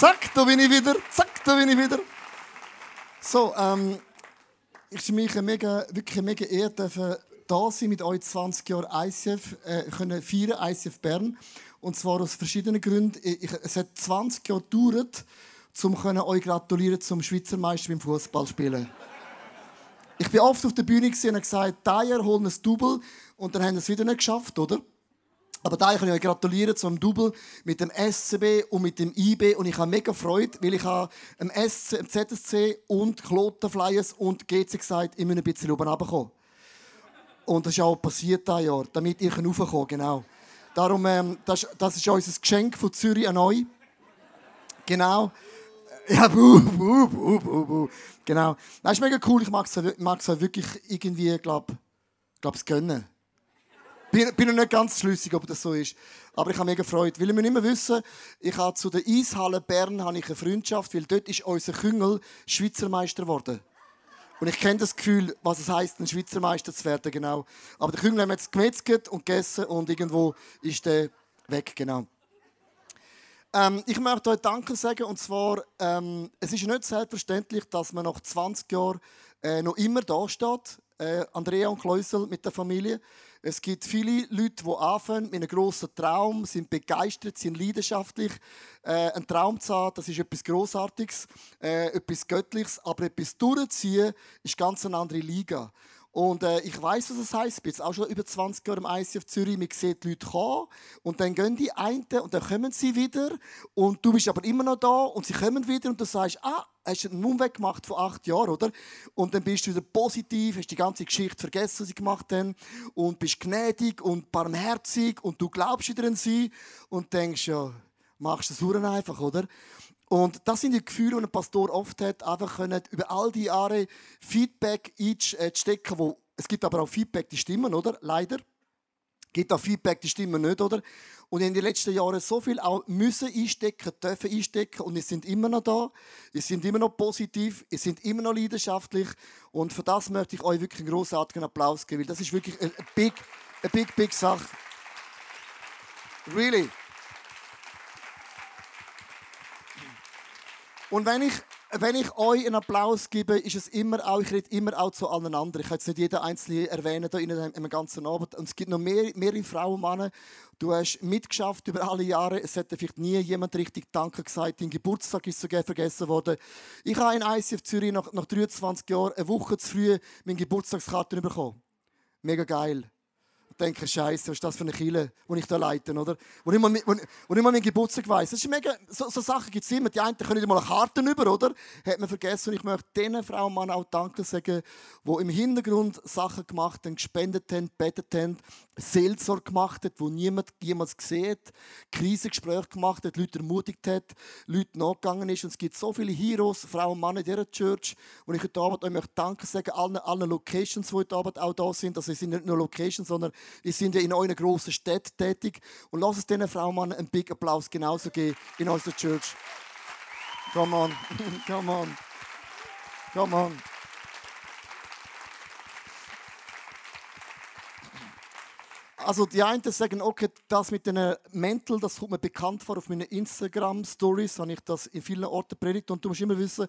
Zack, da bin ich wieder. Zack, da bin ich wieder. So, ähm, ich bin mich mega, wirklich mega ehrt, dürfen da sein mit euch 20 Jahren ICF, äh, können feiern, ICF Bern. Und zwar aus verschiedenen Gründen. Ich, es hat 20 Jahre gedauert, um euch gratulieren zum Schweizer Meister beim Fußballspielen. Ich bin oft auf der Bühne und habe gesagt, Dyer holen ein Double und dann haben sie es wieder nicht geschafft, oder? Aber da kann ich euch gratulieren zum Double mit dem SCB und mit dem IB und ich habe mega Freude, weil ich habe im SC, im ZSC und Kloten Flyers und GC gesagt, ich muss ein bisschen oben runterkommen. Und das ist auch passiert dieses Jahr, damit ihr raufkommen könnt, genau. Darum, ähm, das, das ist unser Geschenk von Zürich an euch. Genau. Ja, buh, buh, buh, buh, buh. Genau. Das ist mega cool. Ich mag es mag's wirklich irgendwie, glaube glaub, es gönnen. Bin, bin noch nicht ganz schlüssig, ob das so ist. Aber ich habe mega Freude. Weil wir nicht mehr wissen, ich habe zu der Eishalle Bern habe ich eine Freundschaft, weil dort ist unser Küngel Schweizer Meister geworden. Und ich kenne das Gefühl, was es heißt, ein Schweizer Meister zu werden, genau. Aber der Küngel haben wir jetzt gemetzelt und gegessen und irgendwo ist der weg, genau. Ähm, ich möchte euch Danke sagen und zwar, ähm, es ist nicht selbstverständlich, dass man nach 20 Jahren äh, noch immer da steht, äh, Andrea und Kleusel mit der Familie. Es gibt viele Leute, die anfangen mit einem grossen Traum, sind begeistert, sind leidenschaftlich. Äh, ein Traum zu haben, das ist etwas Großartiges, äh, etwas Göttliches, aber etwas durchziehen ist ganz eine andere Liga. Und äh, ich weiß, was es heißt. Ich bin jetzt auch schon über 20 Jahre im ICF Zürich. Man sieht die Leute kommen und dann gehen die einen und dann kommen sie wieder. Und du bist aber immer noch da und sie kommen wieder und du sagst, ah, hast einen Umweg gemacht von acht Jahren, oder? Und dann bist du wieder positiv, hast die ganze Geschichte vergessen, was sie gemacht haben und bist gnädig und barmherzig und du glaubst wieder an sie und denkst, ja, machst das einfach, oder? Und das sind die Gefühle, die ein Pastor oft hat, einfach können über all die Jahre Feedback einstecken, wo es gibt aber auch Feedback, die stimmen, oder? Leider. Es gibt auch Feedback, die stimmen nicht, oder? Und in den letzten Jahren so viel auch müssen einstecken, dürfen einstecken und wir sind immer noch da. Wir sind immer noch positiv, wir sind immer noch leidenschaftlich und für das möchte ich euch wirklich einen großartigen Applaus geben, weil das ist wirklich eine big, eine big, big Sache. Really. Und wenn ich, wenn ich euch einen Applaus gebe, ist es immer auch, ich rede immer auch zu allen anderen. Ich kann jetzt nicht jeden Einzelnen erwähnen hier in dem ganzen Abend. Und es gibt noch mehr, mehrere Frauen und Männer. Du hast mitgeschafft über alle Jahre. Es hat vielleicht nie jemand richtig Danke gesagt. Dein Geburtstag ist sogar vergessen worden. Ich habe in ICF Zürich nach, nach 23 Jahren eine Woche zu früh meine Geburtstagskarte bekommen. Mega geil denke, Scheiße, was ist das für eine Kille, die ich da leite, oder? Mal, wo, wo ich mal meinen Geburtstag weiss. Das ist mega, so, so Sachen gibt es immer. Die einen können mal eine Karte über, oder? Hat man vergessen. Und ich möchte diesen Frauen und Mann auch Danke sagen, die im Hintergrund Sachen gemacht haben, gespendet haben, betet haben, Seelsorge gemacht haben, wo niemand jemals hat, Krisengespräche gemacht hat, Leute ermutigt hat, Leute nachgegangen ist. Und es gibt so viele Heroes, Frauen und Männer in dieser Church. Und ich heute Abend euch Danke sagen allen, allen Locations, die heute Abend auch da sind. Also es sind nicht nur Locations, sondern wir sind ja in euren grossen Städten tätig. Und lasst es diesen Frauen Mann einen Big Applaus genauso geben in unserer Church. Come on, come on, come on. Also die einen sagen, okay, das mit den Mäntel, das kommt mir bekannt vor auf meinen Instagram-Stories, habe ich das in vielen Orten predigt. Und du musst immer wissen,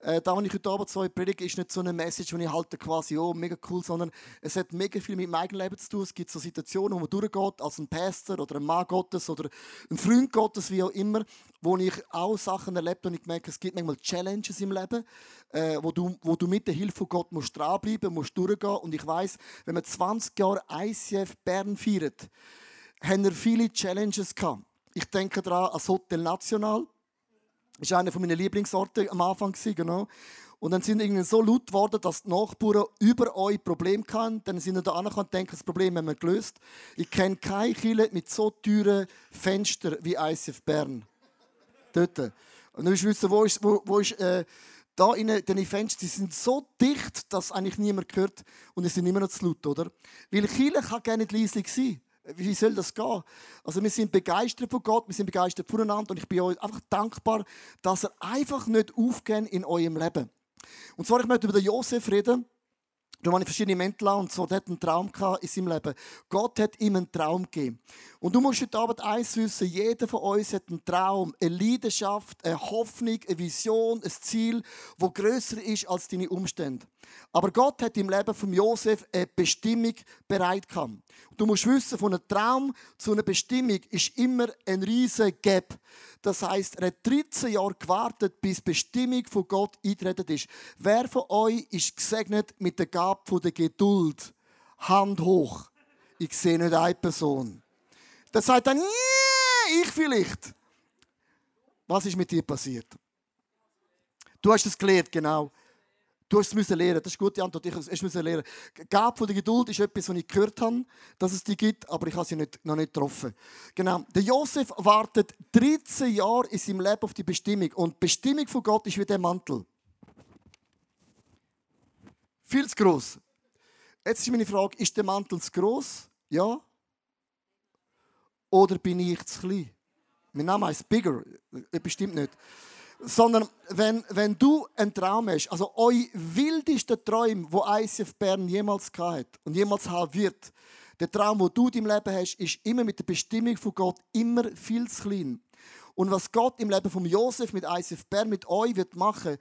äh, da, was ich heute Abend so predige, ist nicht so eine Message, die ich halte quasi, oh, mega cool, sondern es hat mega viel mit meinem eigenen Leben zu tun. Es gibt so Situationen, wo man durchgeht, als ein Pastor oder ein Mann Gottes oder ein Freund Gottes, wie auch immer, wo ich auch Sachen erlebt und ich merke, es gibt manchmal Challenges im Leben, äh, wo, du, wo du mit der Hilfe von Gott musst dranbleiben musst, durchgehen. Und ich weiß, wenn man 20 Jahre ICF Bern feiert, haben wir viele Challenges gehabt. Ich denke daran ans Hotel National. Das war einer meiner Lieblingsorte am Anfang. Genau. Und dann sind irgendwie so laut geworden, dass die Nachbarn über euch Probleme hatten. Dann sind da angekommen und denken, das Problem haben wir gelöst. Ich kenne keine Kirche mit so teuren Fenstern wie ICF Bern. Dort. Und du willst wissen, wo ist, wo, wo ist äh, da in den Fenstern, die sind so dicht, dass eigentlich niemand hört und es sind immer noch zu laut, oder? Weil Kirche kann gerne nicht leislich sein. Wie soll das gehen? Also wir sind begeistert von Gott, wir sind begeistert voneinander und ich bin euch einfach dankbar, dass er einfach nicht aufgeht in eurem Leben. Und zwar, ich möchte über den Josef reden. Da waren verschiedene Mäntel und so, der hat einen Traum in seinem Leben. Gott hat ihm einen Traum gegeben. Und du musst heute Abend eins wissen, jeder von uns hat einen Traum, eine Leidenschaft, eine Hoffnung, eine Vision, ein Ziel, wo größer ist als deine Umstände. Aber Gott hat im Leben von Josef eine Bestimmung bereit gehabt. Du musst wissen, von einem Traum zu einer Bestimmung ist immer ein riesiger Gap. Das heißt, er hat 13 Jahre gewartet, bis die Bestimmung von Gott eingetreten ist. Wer von euch ist gesegnet mit der Gabe der Geduld? Hand hoch. Ich sehe nicht eine Person. Der sagt dann, yeah, ich vielleicht. Was ist mit dir passiert? Du hast es gelernt, genau. Du hast es müssen lernen. Das ist eine gute Antwort. Ich es müssen lernen. Gabe von der Geduld ist etwas, was ich gehört habe, dass es die gibt, aber ich habe sie nicht, noch nicht getroffen. Genau. Der Josef wartet 13 Jahre in seinem Leben auf die Bestimmung. Und die Bestimmung von Gott ist wie der Mantel. Viel zu gross. Jetzt ist meine Frage: Ist der Mantel zu gross? Ja. Oder bin ich zu klein? Mein Name heißt Bigger. Bestimmt nicht sondern wenn, wenn du einen Traum hast, also euer wildester Traum, wo ICF Bern jemals hat und jemals haben wird, der Traum, wo du im Leben hast, ist immer mit der Bestimmung von Gott immer viel zu klein. Und was Gott im Leben von Josef mit ICF Bern mit euch wird machen,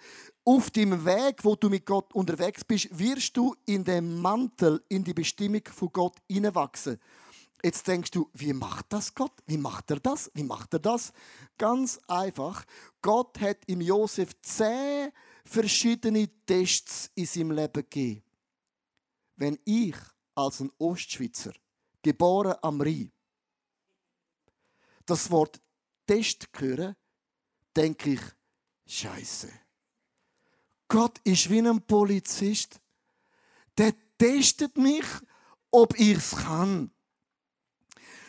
auf dem Weg, wo du mit Gott unterwegs bist, wirst du in den Mantel, in die Bestimmung von Gott hineinwachsen. Jetzt denkst du, wie macht das Gott? Wie macht er das? Wie macht er das? Ganz einfach. Gott hat im Josef zehn verschiedene Tests in seinem Leben gegeben. Wenn ich als ein Ostschweizer, geboren am Rhein, das Wort Test höre, denke ich, Scheiße. Gott ist wie ein Polizist. Der testet mich, ob ich es kann.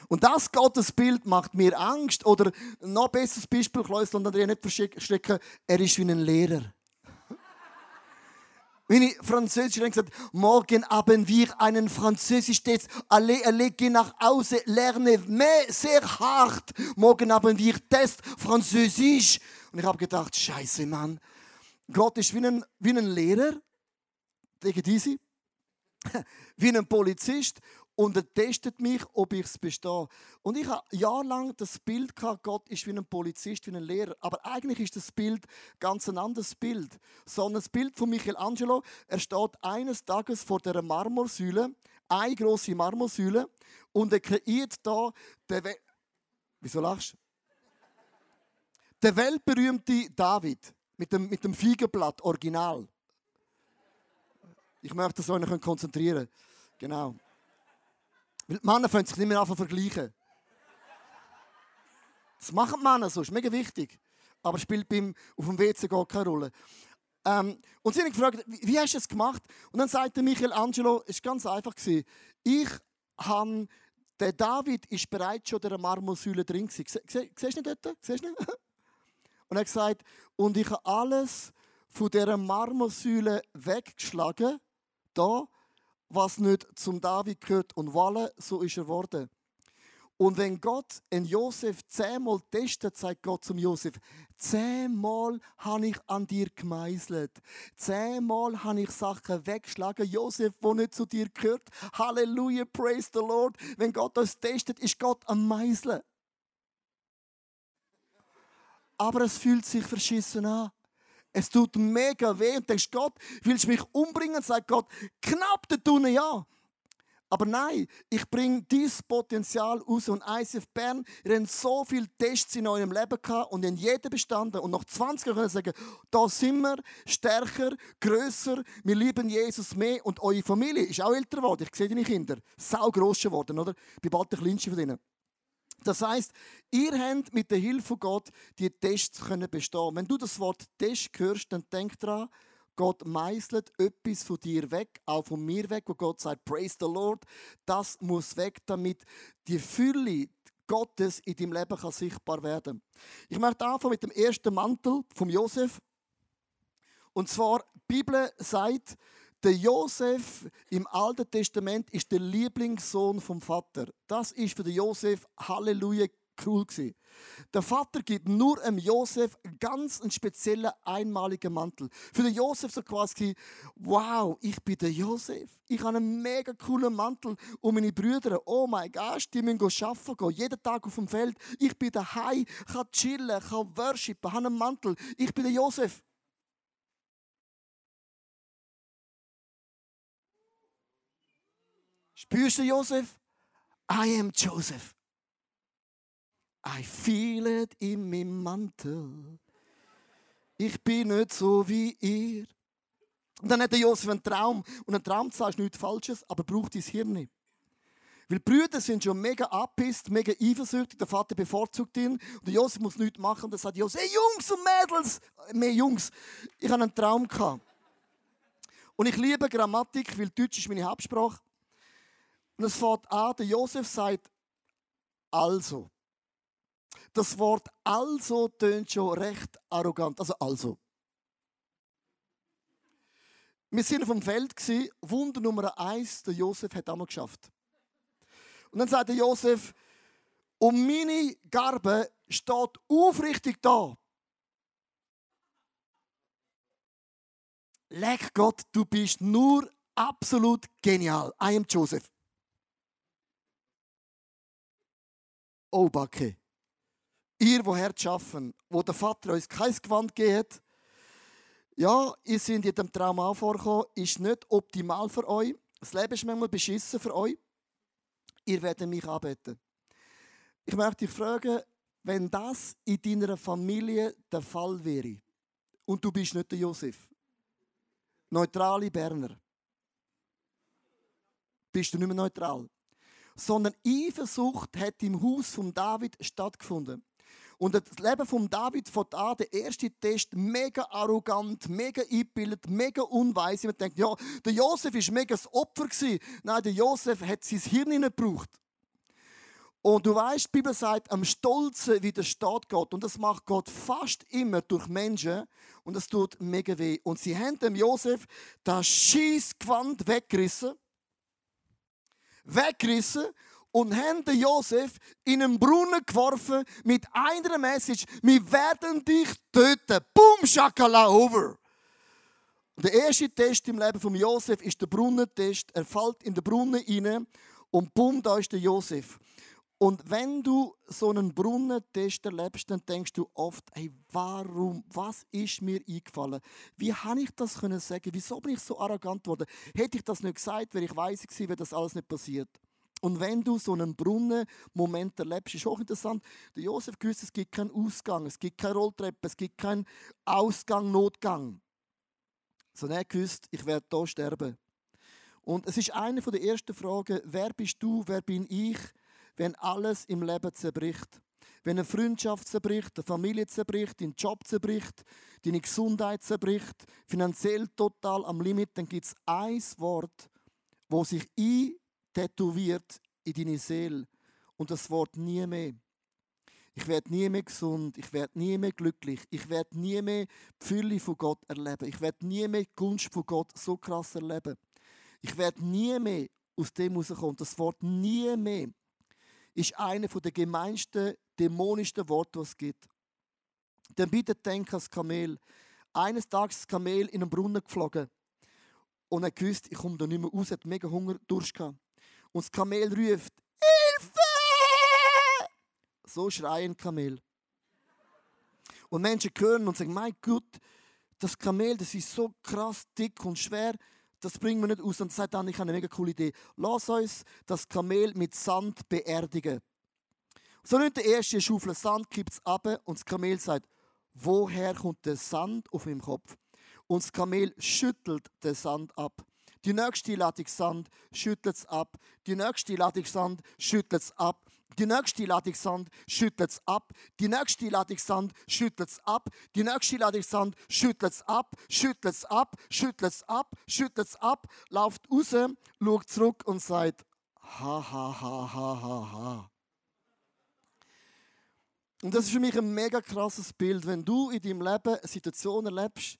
Und das Gottesbild macht mir Angst. Oder noch besseres Beispiel, Klausel und Andrea, nicht verschrecken, er ist wie ein Lehrer. Wie Französisch gesagt morgen haben wir einen Französisch-Test. Alle, alle gehen nach Hause, lerne mehr, sehr hart. Morgen haben wir Test Französisch. Und ich habe gedacht, Scheiße, Mann. Gott ist wie ein, wie ein Lehrer. It easy. Wie ein Polizist und er testet mich, ob ich es bestehe. Und ich habe jahrelang das Bild gehabt, Gott ist wie ein Polizist, wie ein Lehrer. Aber eigentlich ist das Bild ganz ein anderes Bild. Sondern das Bild von Michelangelo, er steht eines Tages vor der Marmorsäule, eine große Marmorsäule, und er kreiert da den We Wieso lachst? Der weltberühmte David mit dem, mit dem Feigenblatt, Original. Ich möchte das euch konzentrieren. Genau. Weil die Männer können sich nicht mehr anfangen vergleichen. Das machen die Männer so, ist mega wichtig. Aber spielt beim, auf dem WC gar keine Rolle. Ähm, und sie haben gefragt, wie, wie hast du es gemacht? Und dann sagte Michelangelo, es war ganz einfach. Ich habe, der David ist bereits schon in der Marmorsäule drin. Sie, siehst du nicht dort? Nicht? Und er hat gesagt, und ich habe alles von dieser Marmorsäule weggeschlagen, da, was nicht zum David gehört und voilà, so ist er geworden. Und wenn Gott einen Josef zehnmal testet, sagt Gott zum Josef, zehnmal habe ich an dir gemeißelt. Zehnmal habe ich Sachen weggeschlagen, Josef, wo nicht zu dir gehört. Halleluja, praise the Lord. Wenn Gott das testet, ist Gott am Meißeln. Aber es fühlt sich verschissen an. Es tut mega weh und denkst, Gott, willst du mich umbringen? Sagt Gott, knapp der Tunne ja. Aber nein, ich bringe dieses Potenzial raus. Und ICF Bern, ihr habt so viele Tests in eurem Leben gehabt und in jedem bestanden. Und nach 20 Jahren können sagen, da sind wir stärker, grösser, wir lieben Jesus mehr. Und eure Familie ist auch älter geworden. Ich sehe deine Kinder. Sau gross geworden, oder? Ich bin bald der Kleinste von denen. Das heißt, ihr habt mit der Hilfe von Gott die Tests können bestehen. Wenn du das Wort Test hörst, dann denk dran, Gott meißelt etwas von dir weg, auch von mir weg, wo Gott sagt, Praise the Lord. Das muss weg, damit die Fülle Gottes in deinem Leben kann sichtbar werden. Ich möchte anfangen mit dem ersten Mantel von Josef. Und zwar, die Bibel sagt, der Josef im Alten Testament ist der Lieblingssohn vom Vater. Das ist für den Josef Halleluja cool. Gewesen. Der Vater gibt nur einem Josef ganz einen speziellen, einmaligen Mantel. Für den Josef so quasi, wow, ich bin der Josef. Ich habe einen mega coolen Mantel. Und meine Brüder, oh mein Gott, die müssen arbeiten gehen, jeden Tag auf dem Feld. Ich bin daheim, kann chillen, kann worshipen, habe einen Mantel. Ich bin der Josef. Spürst du Josef? I am Joseph. I feel it in meinem Mantel. Ich bin nicht so wie ihr. Und dann hat der Josef einen Traum. Und ein Traum ist nichts Falsches, aber braucht dein Hirn nicht. Weil die Brüder sind schon mega abpisst, mega eifersüchtig. Der Vater bevorzugt ihn. Und der Josef muss nichts machen. Und dann sagt Josef, hey Jungs und Mädels, mehr Jungs, ich habe einen Traum gehabt. Und ich liebe Grammatik, weil Deutsch ist meine Hauptsprache. Und es fängt an, der Josef sagt, also. Das Wort also tönt schon recht arrogant. Also, also. Wir sind auf dem Feld, Wunder Nummer eins, der Josef hat einmal geschafft. Und dann sagt der Josef, um meine Garbe steht aufrichtig da. Leck Gott, du bist nur absolut genial. I am Joseph. Oh, Backe ihr, wo Herz schaffen, wo der Vater uns kein Gewand geht, ja, ihr seid in dem Traum auch vorgekommen, ist nicht optimal für euch. Das Leben ist manchmal beschissen für euch. Ihr werdet mich anbeten. Ich möchte dich fragen, wenn das in deiner Familie der Fall wäre und du bist nicht der Josef, neutrale Berner, bist du nicht mehr neutral, sondern Eifersucht hat im Haus von David stattgefunden. Und das Leben von David von an, der erste Test, mega arrogant, mega eingebildet, mega unweis. Man denkt, ja, der Josef war mega das Opfer. Gewesen. Nein, der Josef hat sein Hirn nicht gebraucht. Und du weißt, die Bibel sagt, am Stolzen widersteht Gott. Und das macht Gott fast immer durch Menschen. Und das tut mega weh. Und sie haben dem Josef das Schießgewand weggerissen. Weggerissen und haben den Josef in einen Brunnen geworfen mit einer Message: Wir werden dich töten. Boom, Shakala, over. Der erste Test im Leben von Josef ist der Brunnentest. Er fällt in den Brunnen hinein und bumm, da ist der Josef. Und wenn du so einen Brunnentest erlebst, dann denkst du oft, hey, warum, was ist mir eingefallen? Wie habe ich das können sagen? Wieso bin ich so arrogant geworden? Hätte ich das nicht gesagt, wäre ich weiss gewesen, wäre das alles nicht passiert. Und wenn du so einen Brunnen-Moment erlebst, ist auch interessant. Der Josef gewusst, es gibt keinen Ausgang, es gibt keine Rolltreppe, es gibt keinen Ausgang, Notgang. Sondern er gewusst, ich werde hier sterben. Und es ist eine der ersten Fragen, wer bist du, wer bin ich, wenn alles im Leben zerbricht? Wenn eine Freundschaft zerbricht, eine Familie zerbricht, dein Job zerbricht, deine Gesundheit zerbricht, finanziell total am Limit, dann gibt es ein Wort, wo sich ein tätowiert in deine Seele. Und das Wort nie mehr. Ich werde nie mehr gesund, ich werde nie mehr glücklich, ich werde nie mehr die Fülle von Gott erleben, ich werde nie mehr die Gunst von Gott so krass erleben. Ich werde nie mehr aus dem rauskommen. Das Wort nie mehr ist einer der gemeinsten, dämonischsten Worte, die es gibt. Dann bitte denk das Kamel. Eines Tages das Kamel in einen Brunnen geflogen. Und er gewusst, ich komme da nicht mehr raus, hat mega Hunger, Durst gehabt und das Kamel ruft, Hilfe! So schreien Kamel. Und Menschen hören und sagen, mein Gott, das Kamel, das ist so krass dick und schwer, das bringen wir nicht aus. Und sagt dann, ich habe eine mega coole Idee. Lass uns das Kamel mit Sand beerdigen. So nimmt der erste Schaufel Sand, kippt es ab und das Kamel sagt, woher kommt der Sand auf meinem Kopf? Und das Kamel schüttelt den Sand ab. Die nächste Ladung Sand schüttelt es ab. Die nächste Ladung Sand schüttelt es ab. Die nächste Ladung Sand schüttelt es ab. Die nächste Ladung Sand schüttelt es ab. Die nächste Ladung Sand schüttelt es ab, schüttelt es ab, schüttelt es ab, schüttelt es ab, läuft raus, schaut zurück und sagt, ha, ha, ha, ha, ha, ha. Und das ist für mich ein mega krasses Bild, wenn du in deinem Leben eine Situation erlebst,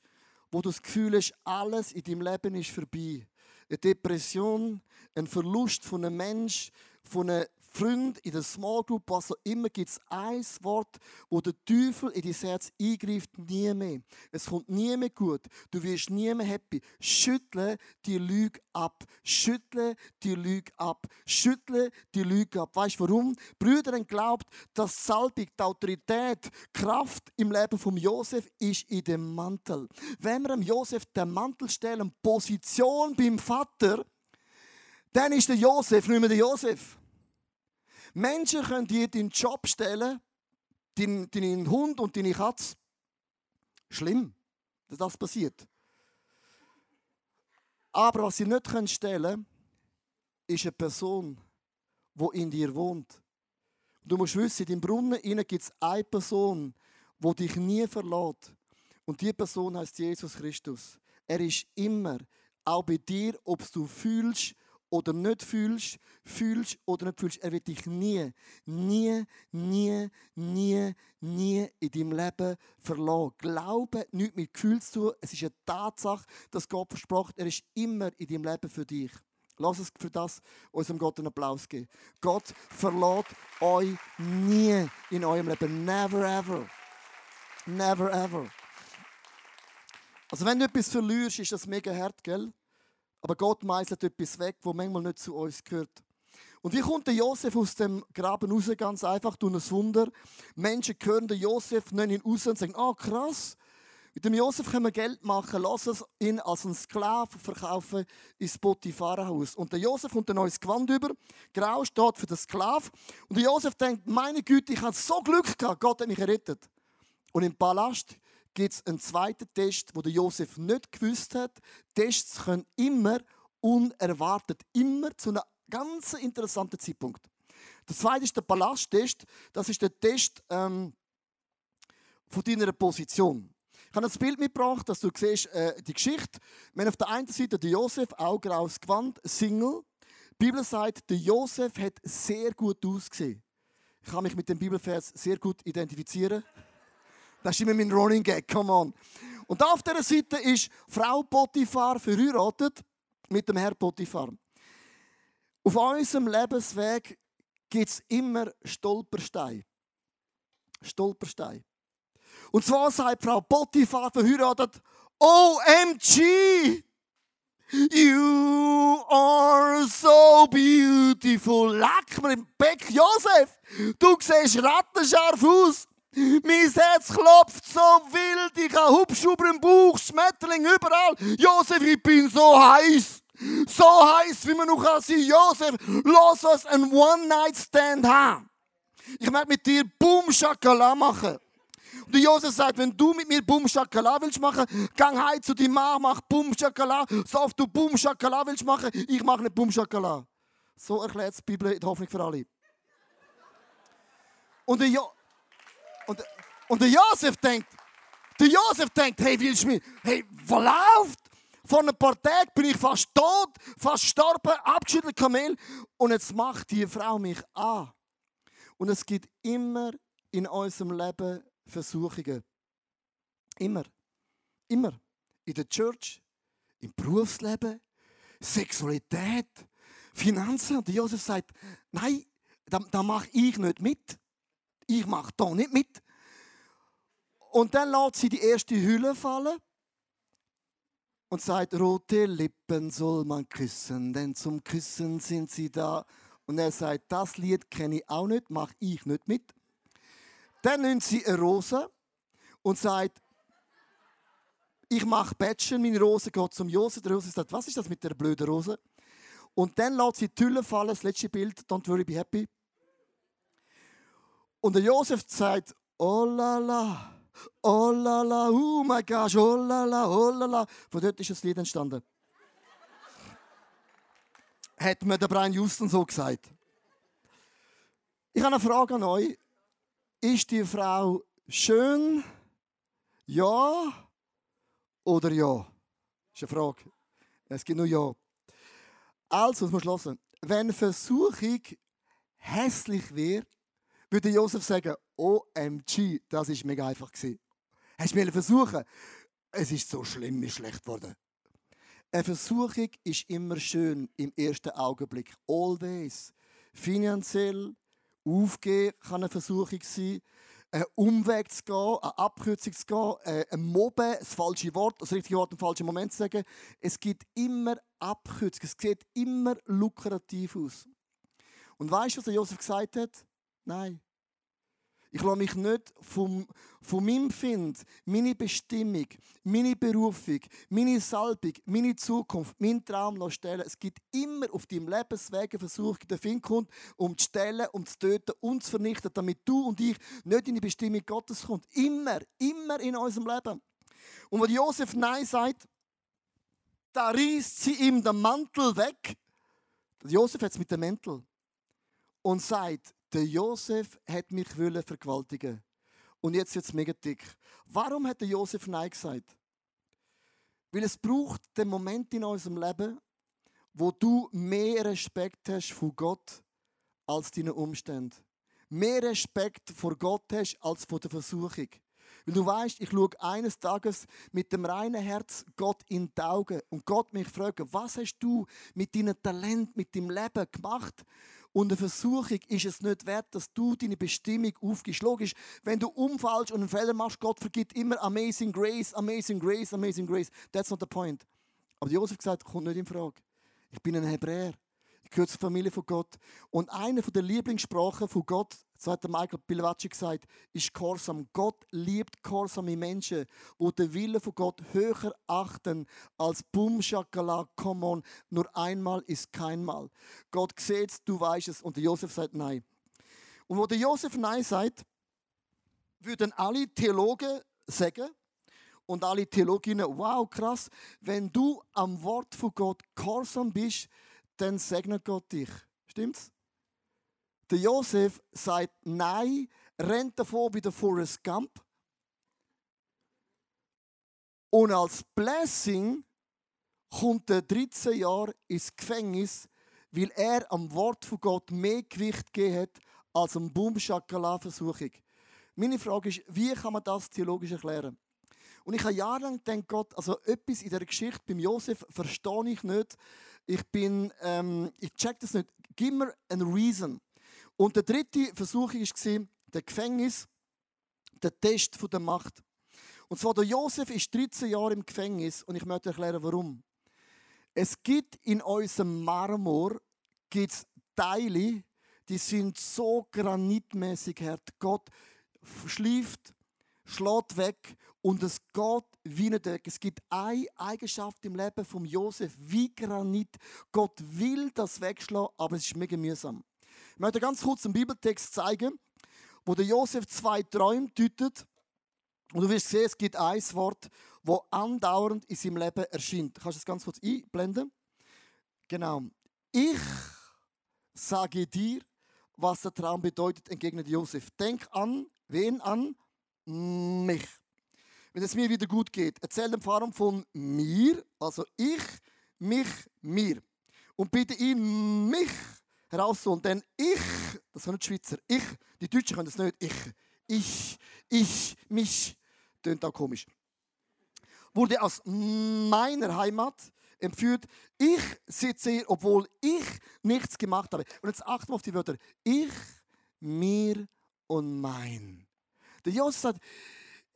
wo du das Gefühl hast, alles in deinem Leben ist vorbei eine Depression, ein Verlust von einem Mensch, von einer Freund, in der Small Group, was auch immer, gibt es ein Wort, wo der Teufel in dein Herz eingreift, nie mehr. Es kommt nie mehr gut. Du wirst nie mehr happy. Schüttle die Lüge ab. Schüttle die Lüge ab. Schüttle die Lüge ab. Weißt du warum? Brüder glaubt, dass Salbung, die Autorität, Kraft im Leben von Josef ist in dem Mantel. Wenn wir dem Josef den Mantel stellen, Position beim Vater, dann ist der Josef nicht mehr der Josef. Menschen können dir deinen Job stellen, deinen, deinen Hund und deine Katze. Schlimm, dass das passiert. Aber was sie nicht stellen können, ist eine Person, die in dir wohnt. Du musst wissen, in deinem Brunnen gibt es eine Person, die dich nie verlässt. Und diese Person heißt Jesus Christus. Er ist immer, auch bei dir, ob du fühlst oder nicht fühlst, fühlst oder nicht fühlst, er wird dich nie, nie, nie, nie, nie in deinem Leben verlassen. Glaube nicht mit Gefühl zu, es ist eine Tatsache, dass Gott versprochen, er ist immer in deinem Leben für dich. Lass uns für das unserem Gott einen Applaus geben. Gott verlässt euch nie in eurem Leben. Never ever. Never ever. Also wenn du etwas verlierst, ist das mega hart, gell? Aber Gott meißelt etwas weg, wo manchmal nicht zu uns gehört. Und wie kommt der Josef aus dem Graben raus? Ganz einfach durch ein Wunder. Menschen hören den Josef, nennen ihn raus und sagen, ah oh, krass, mit dem Josef können wir Geld machen, lass uns ihn als einen Sklaven verkaufen ins Potipharhaus. Und der Josef kommt ein neues Gewand über, grau steht für den Sklav. Und der Josef denkt, meine Güte, ich habe so Glück gehabt, Gott hat mich gerettet. Und im Palast gibt es einen zweiten Test, der Josef nicht gewusst hat. Tests können immer unerwartet, immer zu einem ganz interessanten Zeitpunkt. Der zweite ist der Palasttest. Das ist der Test ähm, von deiner Position. Ich habe ein Bild mitgebracht, dass du siehst, äh, die Geschichte. Wenn auf der einen Seite der Josef, Augengraues Gewand, Single. Die Bibel sagt, der Josef hat sehr gut ausgesehen. Ich kann mich mit dem Bibelvers sehr gut identifizieren. Das ist immer mein Running Gag, come on. Und auf dieser Seite ist Frau Potiphar verheiratet mit dem Herr Potiphar. Auf unserem Lebensweg gibt es immer Stolpersteine. Stolpersteine. Und zwar sagt Frau Potiphar verheiratet, OMG! You are so beautiful. Leck mir im Beck, Josef! Du siehst rattenscharf aus. Mein Herz klopft so wild, ich habe Hubschrauber im Bauch, Schmetterling überall. Josef, ich bin so heiß. So heiß, wie man noch kann. Josef, lass uns einen One-Night-Stand haben. Ich möchte mit dir Boom Schakala machen. Und Josef sagt, wenn du mit mir Boom Schakala willst machen, gang heim zu deinem Mann, mach Boom Schakala. So oft du Boom Schakala willst machen, ich mache nicht Boom Schakala. So erklärt die Bibel in Hoffnung für alle. Und der, jo und, und der Josef denkt, der Josef denkt, hey, willst du mir, hey, was läuft? Vor ein paar Tagen bin ich fast tot, fast gestorben, abgeschüttelt Kamel. Und jetzt macht die Frau mich an. Und es gibt immer in unserem Leben Versuchungen. Immer. Immer. In der Church, im Berufsleben, Sexualität, Finanzen. Und Josef sagt, nein, da, da mache ich nicht mit ich mache da nicht mit. Und dann lässt sie die erste Hülle fallen und sagt, rote Lippen soll man küssen, denn zum Küssen sind sie da. Und er sagt, das Lied kenne ich auch nicht, mache ich nicht mit. Dann nimmt sie eine Rose und sagt, ich mache Batschen, meine Rose geht zum Josef. Der Josef sagt, was ist das mit der blöden Rose? Und dann lässt sie die Hülle fallen, das letzte Bild, don't worry, be happy. Und der Josef sagt, oh la la, oh la la, oh my gosh, oh la la, oh la la. Von dort ist das Lied entstanden. Hat mir der Brian Houston so gesagt. Ich habe eine Frage an euch. Ist die Frau schön? Ja oder ja? Das ist eine Frage. Es gibt nur Ja. Also, das muss hören. Wenn Versuchung hässlich wird, würde Josef sagen, OMG, das ist mega einfach. Hast du mir versuchen? Es ist so schlimm, wie schlecht geworden. Eine Versuchung ist immer schön im ersten Augenblick. Always. Finanziell, aufgeben kann eine Versuchung sein, einen Umweg zu gehen, eine Abkürzung zu gehen, äh, ein Mobben, das falsche Wort, das richtige Wort im falschen Moment zu sagen. Es gibt immer Abkürzungen, es sieht immer lukrativ aus. Und weißt du, was der Josef gesagt hat? Nein. Ich lasse mich nicht vom, von meinem Find, meine Bestimmung, meine Berufung, meine Salbung, meine Zukunft, meinen Traum stellen. Es gibt immer auf deinem Lebensweg Versuche, der Find kommt, um zu stellen, um zu töten und zu vernichten, damit du und ich nicht in die Bestimmung Gottes kommt. Immer, immer in unserem Leben. Und wenn Josef Nein sagt, da reißt sie ihm den Mantel weg. Josef hat es mit dem Mantel. Und sagt, der Josef hat mich vergewaltigen Und jetzt es mega dick. Warum hat der Josef Nein gesagt? Weil es braucht den Moment in unserem Leben, wo du mehr Respekt hast vor Gott als deine Umstände. Mehr Respekt vor Gott hast als vor der Versuchung. Weil du weißt, ich schaue eines Tages mit dem reinen Herz Gott in die Augen und Gott mich fragt, was hast du mit deinem Talent, mit deinem Leben gemacht, und eine Versuchung ist es nicht wert, dass du deine Bestimmung aufgibst. Logisch, wenn du umfallst und einen Fehler machst, Gott vergibt immer Amazing Grace, Amazing Grace, Amazing Grace. That's not the point. Aber Josef gesagt, kommt nicht in Frage. Ich bin ein Hebräer. Ich gehöre zur Familie von Gott. Und eine der Lieblingssprachen von Gott so hat Michael Pilvacci gesagt, ist Gehorsam. Gott liebt gehorsame Menschen, die den Willen von Gott höher achten als Bum Schakala, come on, nur einmal ist kein Mal. Gott sieht es, du weißt es. Und Josef sagt Nein. Und wo der Josef Nein sagt, würden alle Theologen sagen, und alle Theologinnen, wow, krass, wenn du am Wort von Gott gehorsam bist, dann segnet Gott dich. Stimmt's? Der Josef sagt Nein, rennt davor wie der Forrest Gump. Und als Blessing kommt er 13 Jahre ins Gefängnis, weil er am Wort von Gott mehr Gewicht gegeben hat als am Boom-Schakala-Versuchung. Meine Frage ist, wie kann man das theologisch erklären? Und ich habe jahrelang gedacht, Gott, also etwas in der Geschichte beim Josef verstehe ich nicht. Ich bin, ähm, ich check das nicht. Gib mir eine Reason. Und der dritte Versuch war der Gefängnis, der Test der Macht. Und zwar der Josef ist 13 Jahre im Gefängnis und ich möchte erklären, warum. Es gibt in unserem Marmor gibt's Teile, die sind so granitmäßig hart. Gott schläft, schlägt weg und es geht wie nicht weg. Es gibt eine Eigenschaft im Leben von Josef wie Granit. Gott will das wegschlagen, aber es ist mega mühsam. Ich möchte ganz kurz einen Bibeltext zeigen, wo der Josef zwei Träume deutet. Und du wirst sehen, es gibt ein Wort, wo andauernd in seinem Leben erscheint. Kannst du das ganz kurz einblenden? Genau. Ich sage dir, was der Traum bedeutet, entgegnet Josef. Denk an, wen an? Mich. Wenn es mir wieder gut geht, erzähl dem Pharao von mir, also ich, mich, mir. Und bitte ihn, mich herausholen. Denn ich, das sind nicht Schweizer, ich, die Deutschen können das nicht, ich, ich, ich, mich, tönt auch komisch, wurde aus meiner Heimat entführt. Ich sitze hier, obwohl ich nichts gemacht habe. Und jetzt achten wir auf die Wörter. Ich, mir und mein. Der Josef sagt,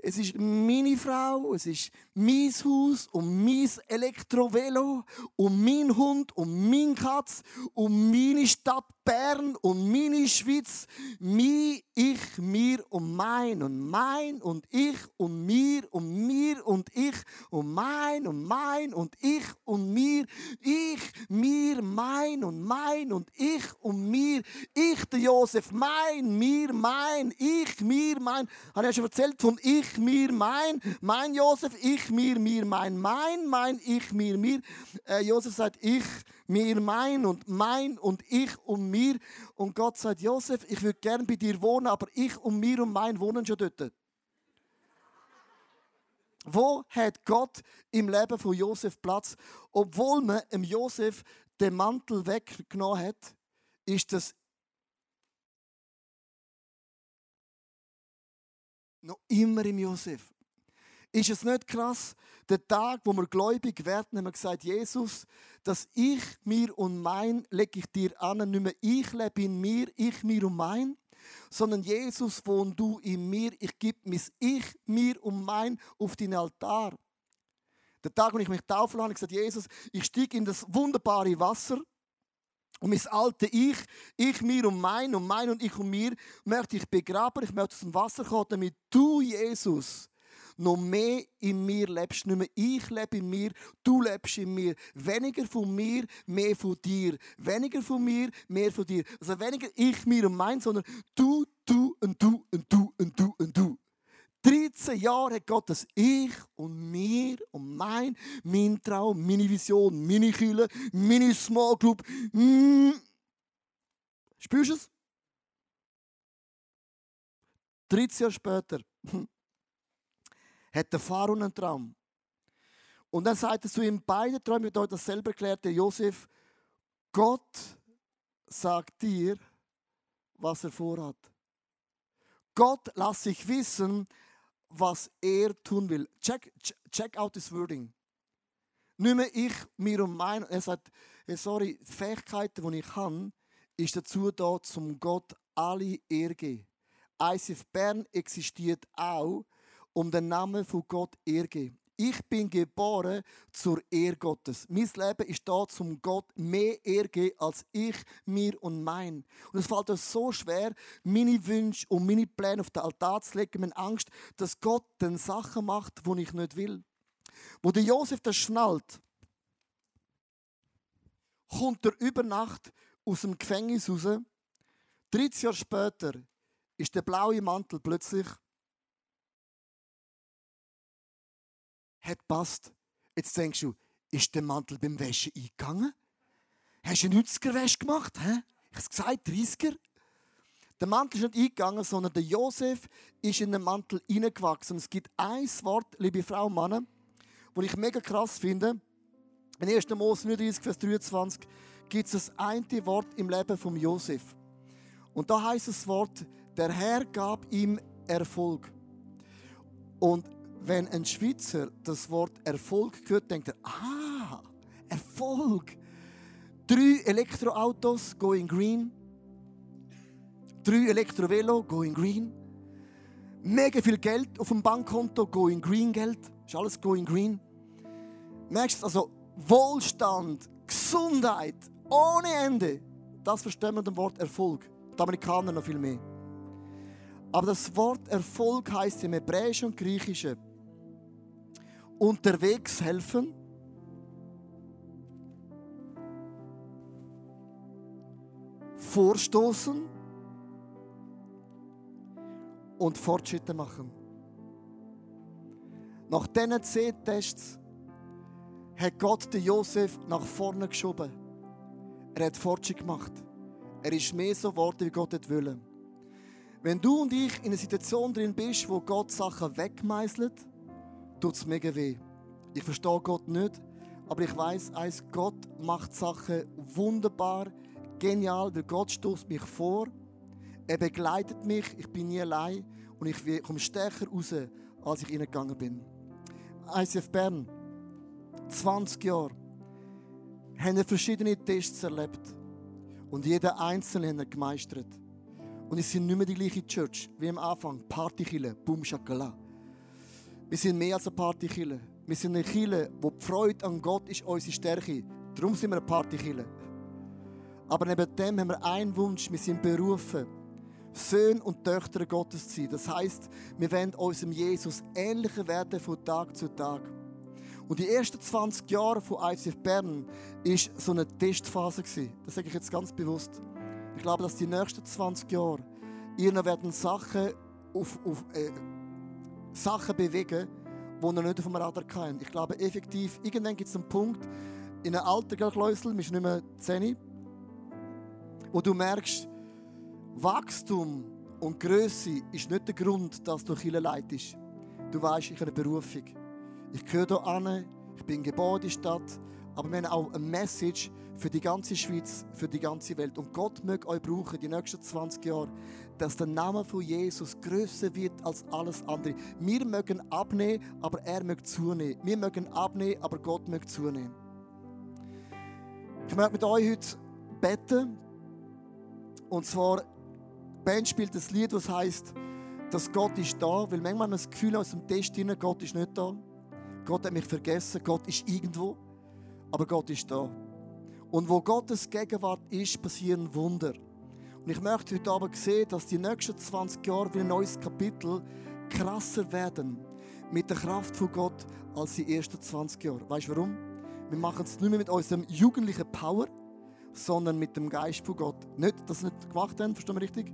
es ist meine Frau, es ist mein Haus und mein Elektrovelo und mein Hund und mein Katz und meine Stadt Bern und meine Schweiz. Mein, ich, mir und mein und mein und ich und mir und mir und ich und mein und mein und ich und mir. Ich, mir, mein und mein und ich und mir. Ich, der Josef, mein, mir, mein, ich, mir, mein. Habe ich ja schon erzählt von ich ich, mir, mein, mein Josef, ich, mir, mir, mein, mein, mein, ich, mir, mir. Äh, Josef sagt ich, mir, mein und mein und ich und mir. Und Gott sagt, Josef, ich würde gern bei dir wohnen, aber ich und mir und mein wohnen schon dort. Wo hat Gott im Leben von Josef Platz? Obwohl man im Josef den Mantel weggenommen hat, ist das noch immer im Josef. Ist es nicht krass? Der Tag, wo wir gläubig werden, haben wir gesagt, Jesus, dass ich, mir und mein, lege ich dir an, nicht mehr ich lebe in mir, ich, mir und mein, sondern Jesus, wohn du in mir, ich gebe mein Ich, mir und mein auf deinen Altar. Der Tag, wo ich mich taufen habe, ich gesagt, Jesus, ich stiege in das wunderbare Wasser und mein alte Ich, ich, mir und mein und mein und ich und mir, möchte ich begraben, ich möchte aus dem Wasser kommen, damit du, Jesus, noch mehr in mir lebst. Nicht mehr ich lebe in mir, du lebst in mir. Weniger von mir, mehr von dir. Weniger von mir, mehr von dir. Also weniger ich, mir und mein, sondern du, du und du und du und du und du. 13 Jahre hat Gott das Ich und mir und mein, mein Traum, meine Vision, meine Kühle, meine Small Group. Mm. Spürst du es? 13 Jahre später hat der Pharao einen Traum. Und dann sagt er zu ihm, beide Träume, euch das selber erklärt, der Josef, Gott sagt dir, was er vorhat. Gott lässt sich wissen, was er tun will. Check, check out this wording. Nicht mehr ich, mir und mein. Er sagt, hey, sorry, die Fähigkeiten, die ich habe, ist dazu da, zum Gott alle Ehre geben. ICF Bern existiert auch, um den Namen von Gott Ehre. Ich bin geboren zur Ehre Gottes. Mein Leben ist da, zum Gott mehr Ehre geben, als ich, mir und mein. Und es fällt uns so schwer, meine Wünsche und meine Pläne auf den Altar zu legen, mit Angst, dass Gott dann Sachen macht, die ich nicht will. Wo der Josef das schnallt, kommt er über Nacht aus dem Gefängnis raus. 13 Jahre später ist der blaue Mantel plötzlich hat passt. Jetzt denkst du, ist der Mantel beim Wäschen eingegangen? Hast du eine 90er Wäsche gemacht? Hä? Ich habe gesagt, 30er. Der Mantel ist nicht eingegangen, sondern der Josef ist in den Mantel hineingewachsen. Es gibt ein Wort, liebe Frau und Männer, das ich mega krass finde. In 1. Mose 39, Vers 23 gibt es das eine Wort im Leben von Josef. Und da heißt das Wort, der Herr gab ihm Erfolg. Und wenn ein Schweizer das Wort Erfolg hört, denkt er, ah, Erfolg. Drei Elektroautos, going green. Drei Elektrovelo, going green. Mega viel Geld auf dem Bankkonto, going green Geld. Ist alles going green. Merkst du, also Wohlstand, Gesundheit, ohne Ende. Das verstehen wir dem Wort Erfolg. Die Amerikaner noch viel mehr. Aber das Wort Erfolg heißt im Hebräischen und Griechischen unterwegs helfen, vorstoßen und Fortschritte machen. Nach diesen zehn Tests hat Gott den Josef nach vorne geschoben. Er hat Fortschritt gemacht. Er ist mehr so geworden, wie Gott wollte. Wenn du und ich in einer Situation drin bist, wo Gott Sachen wegmeißelt, tut es mega weh. Ich verstehe Gott nicht, aber ich weiß, eins, Gott macht Sachen wunderbar, genial, weil Gott stoßt mich vor. Er begleitet mich, ich bin nie allein und ich komme stärker raus, als ich reingegangen bin. ICF Bern, 20 Jahre, haben verschiedene Tests erlebt und jeder einzelne haben gemeistert. Und es sind nicht mehr die gleiche Church wie am Anfang. Partykille, Boom Shakala. Wir sind mehr als eine Partykille. Wir sind eine Kille, wo die Freude an Gott ist unsere Stärke. Darum sind wir eine Partykille. Aber neben dem haben wir einen Wunsch. Wir sind berufen, Söhne und Töchter Gottes zu sein. Das heißt, wir wollen unserem Jesus ähnlicher werden von Tag zu Tag. Und die ersten 20 Jahre von ICF Bern war so eine Testphase. Das sage ich jetzt ganz bewusst. Ich glaube, dass die nächsten 20 Jahre ihr noch werden Sachen auf, auf äh, Sachen bewegen, die noch nicht dem Radar hatten. Ich glaube effektiv, irgendwann gibt es einen Punkt, in einem Alter, Kläusel, bist nicht mehr 10, wo du merkst, Wachstum und Größe ist nicht der Grund, dass du Kirche leitest. Du weißt, ich habe eine Berufung. Ich gehöre hier an, ich bin geboren in der Stadt, aber wir haben auch eine Message für die ganze Schweiz, für die ganze Welt. Und Gott möge euch brauchen, die nächsten 20 Jahre, dass der Name von Jesus größer wird als alles andere. Wir mögen abnehmen, aber er möge zunehmen. Wir mögen abnehmen, aber Gott möge zunehmen. Ich möchte mit euch heute beten. Und zwar, die Band spielt das Lied, das heißt, dass Gott ist da, weil manchmal haben wir das Gefühl aus dem Test hinein, Gott ist nicht da. Gott hat mich vergessen, Gott ist irgendwo, aber Gott ist da. Und wo Gottes Gegenwart ist, passieren Wunder. Und ich möchte heute Abend sehen, dass die nächsten 20 Jahre wie ein neues Kapitel krasser werden mit der Kraft von Gott als die ersten 20 Jahre. Weißt du warum? Wir machen es nicht mehr mit unserem jugendlichen Power, sondern mit dem Geist von Gott. Nicht, dass wir nicht gemacht haben, verstehen wir richtig?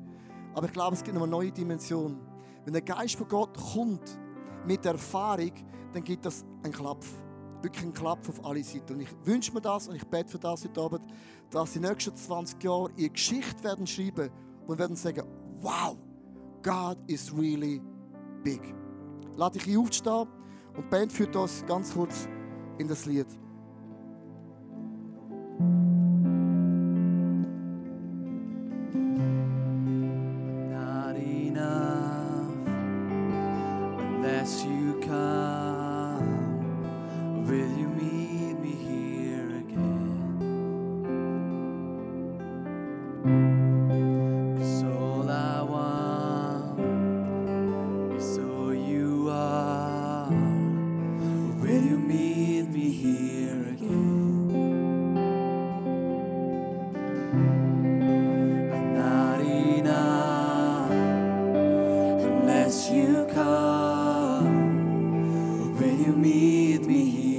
Aber ich glaube, es gibt noch eine neue Dimension. Wenn der Geist von Gott kommt mit Erfahrung, dann gibt das einen Klapf wirklich ein Klapp auf alle Seiten. Und ich wünsche mir das und ich bete für das heute Abend, dass die nächsten 20 Jahre ihre Geschichte werden schreiben und werden sagen, wow, God is really big. Lade dich aufstehen und die Band führt uns ganz kurz in das Lied. you meet me here.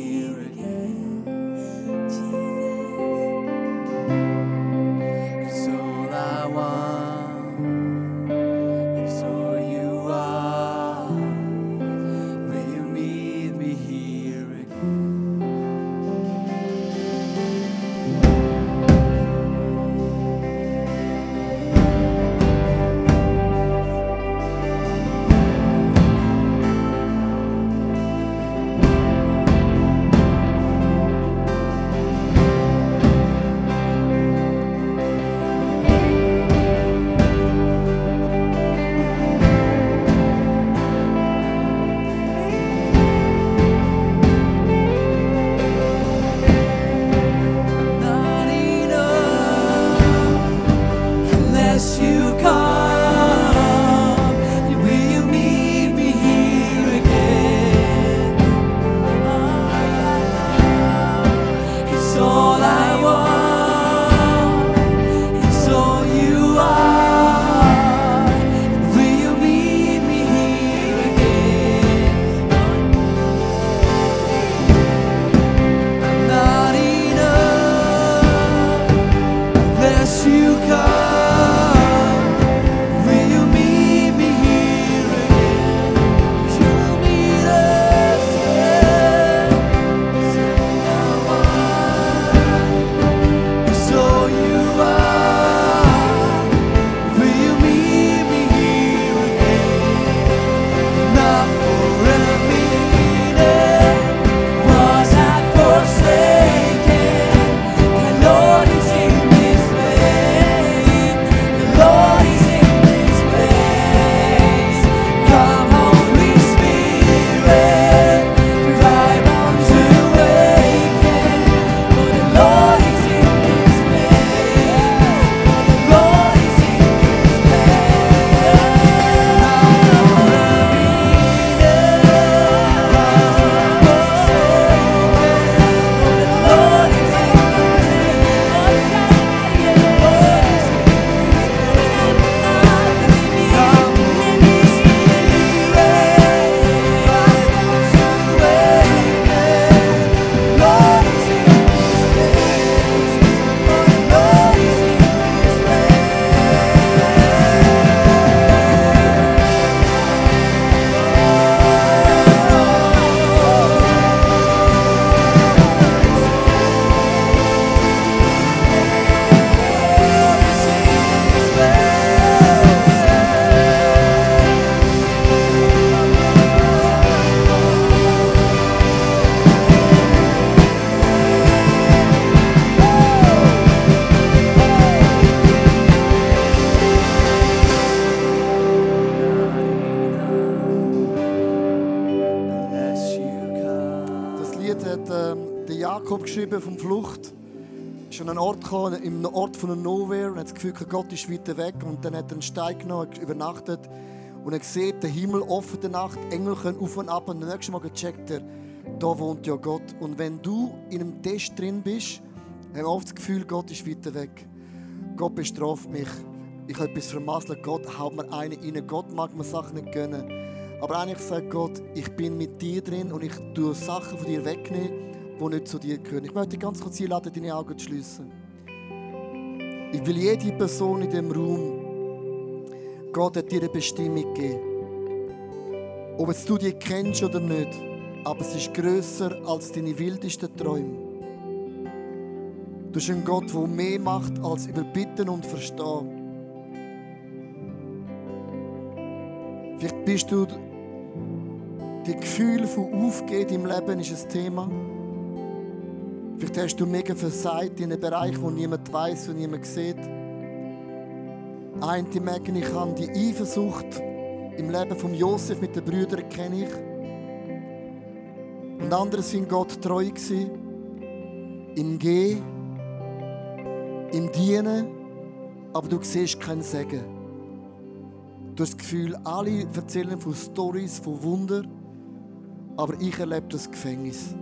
Geschrieben vom Flucht. Ist an einen Ort gekommen, im Ort von einem Nowhere und hat das Gefühl, Gott ist weiter weg. Und dann hat er einen Stein genommen, übernachtet und er sieht den Himmel offen der Nacht, Engel können auf und ab und das nächste Mal checkt er, da wohnt ja Gott. Und wenn du in einem Test drin bist, haben wir oft das Gefühl, Gott ist weiter weg. Gott bestraft mich. Ich habe etwas vermasselt. Gott haut mir einen rein. Gott mag mir Sachen nicht gönnen. Aber eigentlich sagt Gott, ich bin mit dir drin und ich tue Sachen von dir wegnehmen, die nicht zu dir gehören. Ich möchte dich ganz kurz einladen, deine Augen zu schließen. Ich will jede Person in dem Raum, Gott hat dir eine Bestimmung gegeben. Ob jetzt du die kennst oder nicht, aber es ist grösser als deine wildesten Träume. Du bist ein Gott, der mehr macht als überbitten und verstehen. Vielleicht bist du die Gefühle von Aufgehen im Leben ist ein Thema. Vielleicht hast du mega versagt in einem Bereich, wo niemand weiß und niemand sieht. Eine merken, ich habe die Eifersucht im Leben von Josef mit den Brüdern kenne ich. Und andere sind Gott treu gewesen. Im Gehen, im Dienen, aber du siehst keinen Segen. Du hast das Gefühl, alle erzählen von Stories, von Wunder, aber ich erlebe das Gefängnis.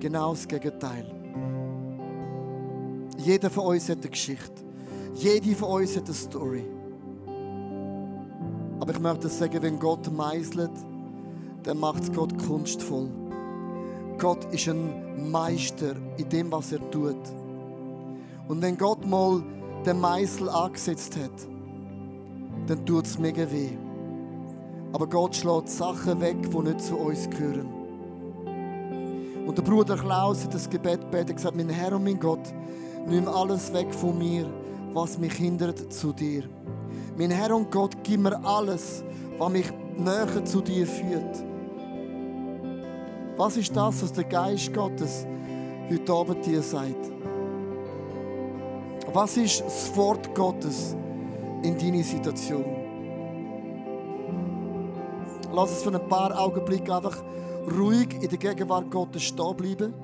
Genau das Gegenteil. Jeder von uns hat eine Geschichte. Jede von uns hat eine Story. Aber ich möchte sagen, wenn Gott meißelt, dann macht es Gott kunstvoll. Gott ist ein Meister in dem, was er tut. Und wenn Gott mal den Meißel angesetzt hat, dann tut es mega weh. Aber Gott schlägt Sachen weg, die nicht zu uns gehören. Und der Bruder Klaus hat das Gebet gebetet und gesagt, mein Herr und mein Gott, nimm alles weg von mir, was mich hindert zu dir. Mein Herr und Gott, gib mir alles, was mich näher zu dir führt. Was ist das, was der Geist Gottes heute Abend dir sagt? Was ist das Wort Gottes in deine Situation? Lass es für ein paar Augenblicke einfach ruhig in der Gegenwart Gottes stehen bleiben.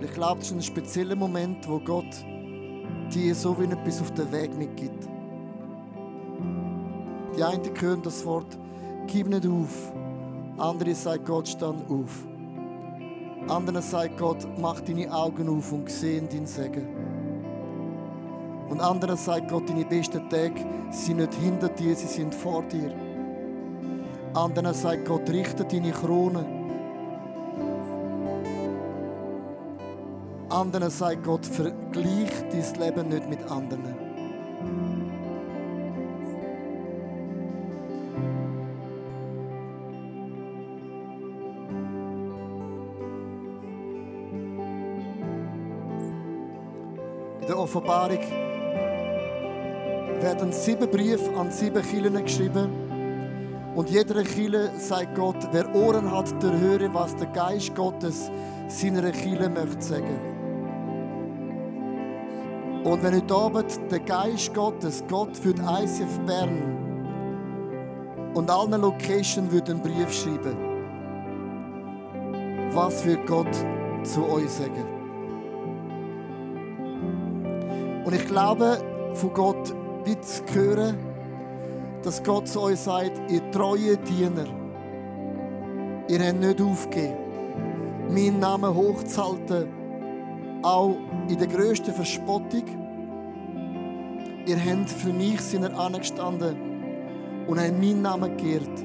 Ich glaube, es ist ein spezieller Moment, wo Gott dir so wie etwas auf den Weg mitgibt. Die einen hören das Wort, gib nicht auf. Andere sagen Gott, stand auf. Andere sagt Gott, mach deine Augen auf und sehen deinen Segen. Und andere sagt Gott, deine besten Tage sind nicht hinter dir, sie sind vor dir. Andere sagt Gott, richte deine Krone. Anderen sagt Gott, vergleich dein Leben nicht mit anderen. In der Offenbarung werden sieben Briefe an sieben Kirchen geschrieben. Und jeder Kirche sagt Gott, wer Ohren hat, der höre, was der Geist Gottes seiner Kirche möchte sagen. Und wenn heute Abend der Geist Gottes, Gott für die ICF Bern und allen Locations würde einen Brief schreiben, was wird Gott zu euch sagen? Und ich glaube, von Gott wie zu hören, dass Gott zu euch sagt, ihr treue Diener, ihr habt nicht aufgegeben, meinen Namen hochzuhalten, auch in der grössten Verspottung. Ihr habt für mich ihr angestanden und habt meinen Namen geehrt.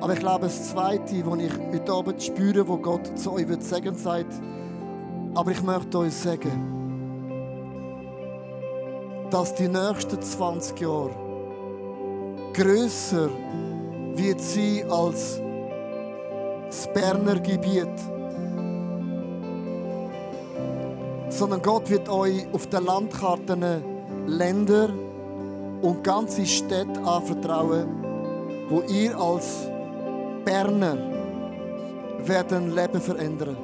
Aber ich glaube, das Zweite, was ich heute Abend spüre, wo Gott zu euch wird sagen, sagt, aber ich möchte euch sagen, dass die nächsten 20 Jahre grösser wird sein als das Berner Gebiet. Sondern Gott wird euch auf den Landkarten Länder und ganze Städte anvertrauen, wo ihr als Berner werden Leben verändern.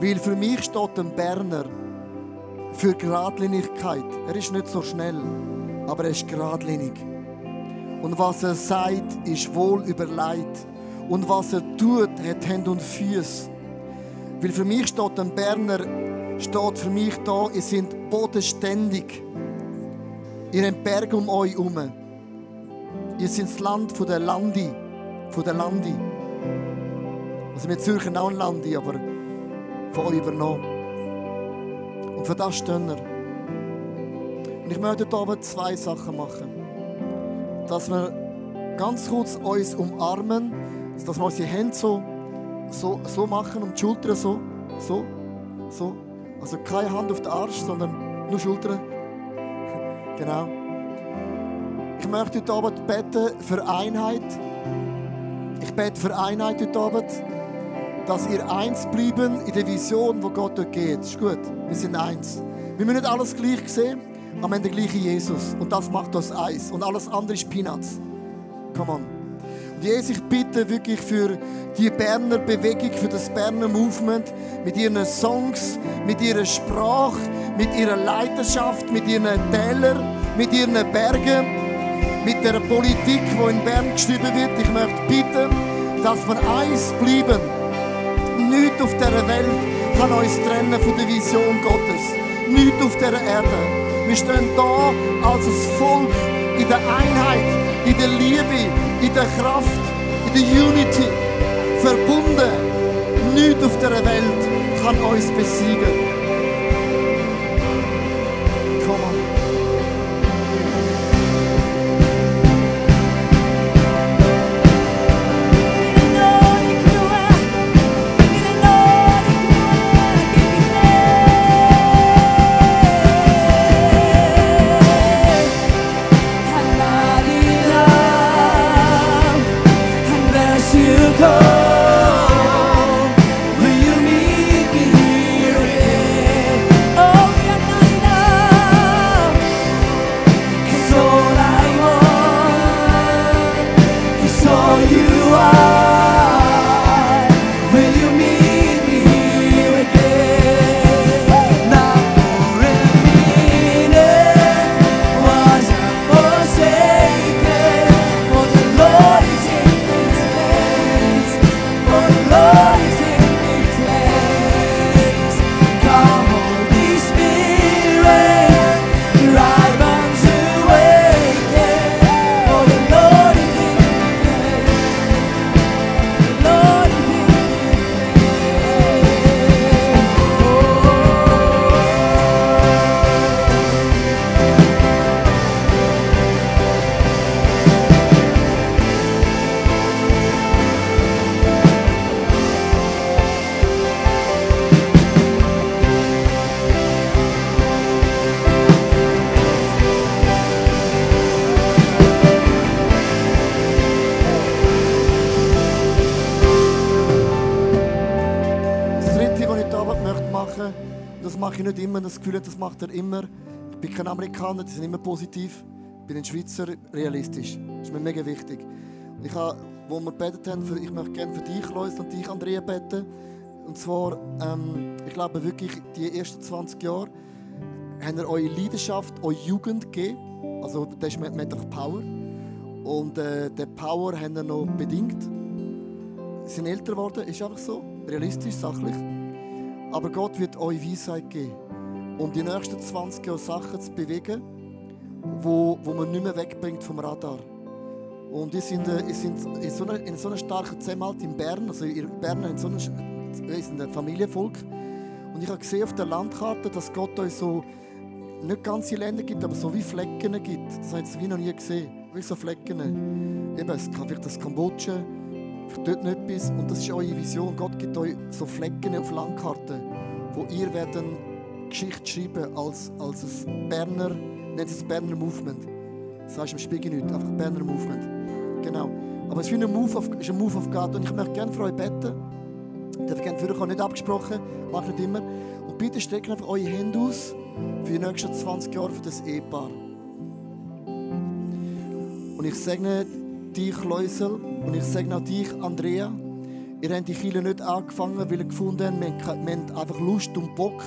Weil für mich steht ein Berner für Geradlinigkeit. Er ist nicht so schnell, aber er ist geradlinig. Und was er sagt, ist wohl überlegt. Und was er tut, hat Hände und Füße. Weil für mich steht ein Berner, steht für mich da, ihr seid bodenständig. Ihr habt Berge um euch herum. Ihr seid das Land von der Landi. Von der Landi. Also wir Zürcher auch ein Landi, aber von euch übernommen. Und für das stehen wir. Und ich möchte heute Abend zwei Sachen machen. Dass wir ganz kurz uns umarmen, dass wir unsere Hände so, so, so machen und die Schultern so, so, so. Also keine Hand auf den Arsch, sondern nur Schultern. Genau. Ich möchte heute Abend beten für Einheit. Ich bete für Einheit heute Abend, dass ihr eins bleiben in der Vision, wo Gott dort geht. Ist gut. Wir sind eins. Wir müssen nicht alles gleich sehen, aber wir haben Jesus. Und das macht uns eins. Und alles andere ist Peanuts. Come on. Jesus, ich bitte wirklich für die Berner Bewegung, für das Berner Movement, mit ihren Songs, mit ihrer Sprache, mit ihrer Leidenschaft, mit ihren Tälern, mit ihren Bergen, mit der Politik, die in Bern geschrieben wird. Ich möchte bitten, dass wir eins bleiben. Nichts auf dieser Welt kann uns trennen von der Vision Gottes. Nichts auf dieser Erde. Wir stehen da als ein Volk in der Einheit, in der Liebe, in der Kraft, in der Unity. Verbunden. Nichts auf dieser Welt kann uns besiegen. Das macht er immer. Ich bin kein Amerikaner, die sind immer positiv. Ich bin ein Schweizer, realistisch. Das ist mir mega wichtig. Ich habe, wo wir gebetet haben, ich möchte gerne für dich, Lois, und dich, Andrea, beten. Und zwar, ähm, ich glaube wirklich, die ersten 20 Jahre haben ihr eure Leidenschaft, eure Jugend gegeben. Also, das ist doch Power. Und äh, den Power haben ihr noch bedingt. Sie sind älter geworden, ist einfach so. Realistisch, sachlich. Aber Gott wird euch Weisheit geben, um die nächsten 20 Jahre Sachen zu bewegen, wo, wo man nicht mehr wegbringt vom Radar. Und ihr seid, äh, ihr seid in, so einer, in so einer starken Zusammenhalt in Bern, also ihr Berner in so einer, ihr seid ein Familienvolk. Und ich habe gesehen auf der Landkarte, dass Gott euch so nicht ganze Länder gibt, aber so wie Flecken gibt. Das habe ich wie noch nie gesehen. Wie so Flecken. Eben, es kann vielleicht das Kambodscha, vielleicht dort noch etwas. Und das ist eure Vision. Gott gibt euch so Flecken auf Landkarten, wo ihr werden Geschichte schreiben als, als ein Berner, nennt es das Berner Movement. Das heißt im Spiegel nicht, einfach Berner Movement. Genau. Aber es ist wie ein Move of, ist ein Move of God. Und ich möchte gerne für euch beten. Ich darf gerne für euch nicht abgesprochen, mache nicht immer. Und bitte streckt einfach eure Hände aus für die nächsten 20 Jahre für das Ehepaar. Und ich segne dich, Läusel, und ich segne auch dich, Andrea. Ihr habt die Kirche nicht angefangen, weil ihr gefunden habt, wir haben einfach Lust und Bock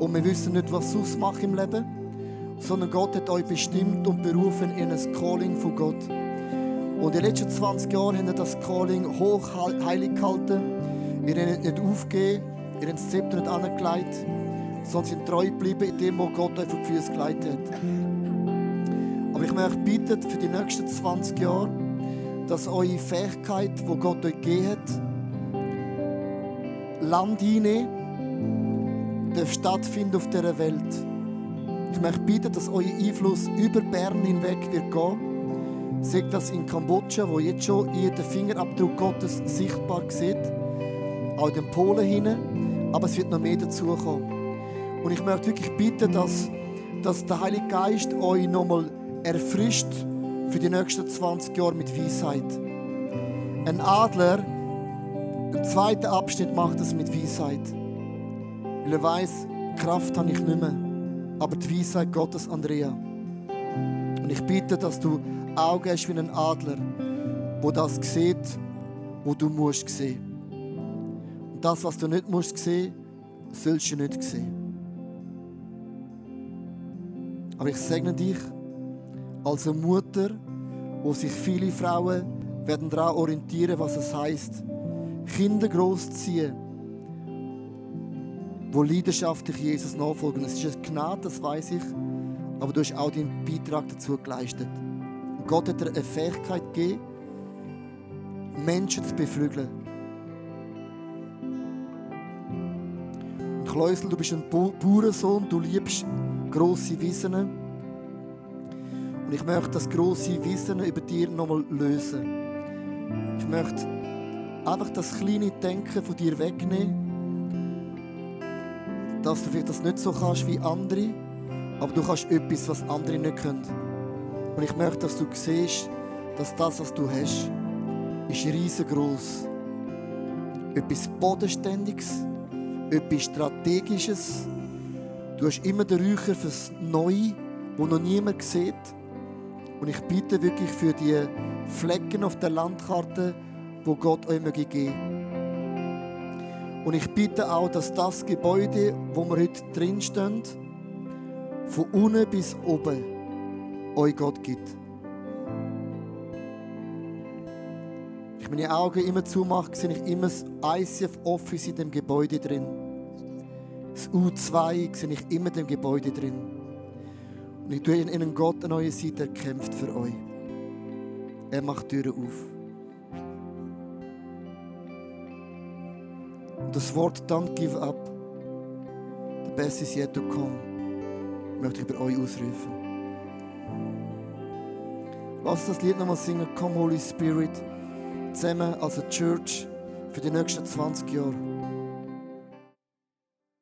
und wir wissen nicht, was sonst macht im Leben. Sondern Gott hat euch bestimmt und berufen in ein Calling von Gott. Und in den letzten 20 Jahren haben wir das Calling hoch heilig gehalten. Ihr habt nicht aufgegeben, ihr habt das Zepter nicht angelegt, sondern sind treu geblieben in dem, was Gott euch vor die Füße geleitet hat. Aber ich möchte bitten, für die nächsten 20 Jahre, dass eure Fähigkeit, die Gott euch gegeben hat, Land einnehmen, darf stattfinden auf dieser Welt. Ich möchte bitten, dass euer Einfluss über Bern hinweg wird gehen. Sagt das in Kambodscha, wo jetzt schon ihr den Fingerabdruck Gottes sichtbar sieht, auch in den Polen hinein, aber es wird noch mehr dazukommen. Und ich möchte wirklich bitten, dass, dass der Heilige Geist euch nochmal erfrischt für die nächsten 20 Jahre mit Weisheit. Ein Adler, im zweiten Abschnitt macht es mit Weisheit. Weil er weiß, Kraft habe ich nicht mehr, aber die Weisheit Gottes, Andrea. Und ich bitte, dass du Augen hast wie ein Adler, wo das sieht, wo du musst sehen. Und das, was du nicht musst sehen, sollst du nicht sehen. Aber ich segne dich als eine Mutter, wo sich viele Frauen werden daran orientieren, was es heißt, Kinder großziehen, wo leidenschaftlich Jesus nachfolgen. Es ist eine Gnade, das weiß ich, aber du hast auch deinen Beitrag dazu geleistet. Und Gott hat dir eine Fähigkeit gegeben, Menschen zu beflügeln. Und Kleusel, du bist ein Bauernsohn, du liebst grosse Wissen. Und ich möchte das grosse Wissen über dir nochmal lösen. Ich möchte einfach das kleine Denken von dir wegnehmen, dass du vielleicht das nicht so kannst wie andere, aber du kannst etwas, was andere nicht können. Und ich möchte, dass du siehst, dass das, was du hast, ist riesengroß. Etwas Bodenständiges, etwas Strategisches. Du hast immer den Räucher fürs Neue, wo noch niemand sieht. Und ich bitte wirklich für die Flecken auf der Landkarte, wo Gott euch möge geben. Und ich bitte auch, dass das Gebäude, wo wir heute drin stehen, von unten bis oben euch Gott gibt. Ich meine Augen immer zumache, sehe ich immer das ICF Office in dem Gebäude drin. Das U2 sehe ich immer in dem Gebäude drin. Und ich tue in einen Gott an eurer Seite, er kämpft für euch. Er macht Türen auf. Das Wort Don't give up, the best is yet to come, möchte ich bei euch ausrufen. Lass das Lied nochmal singen, Come Holy Spirit, zusammen als eine Church für die nächsten 20 Jahre.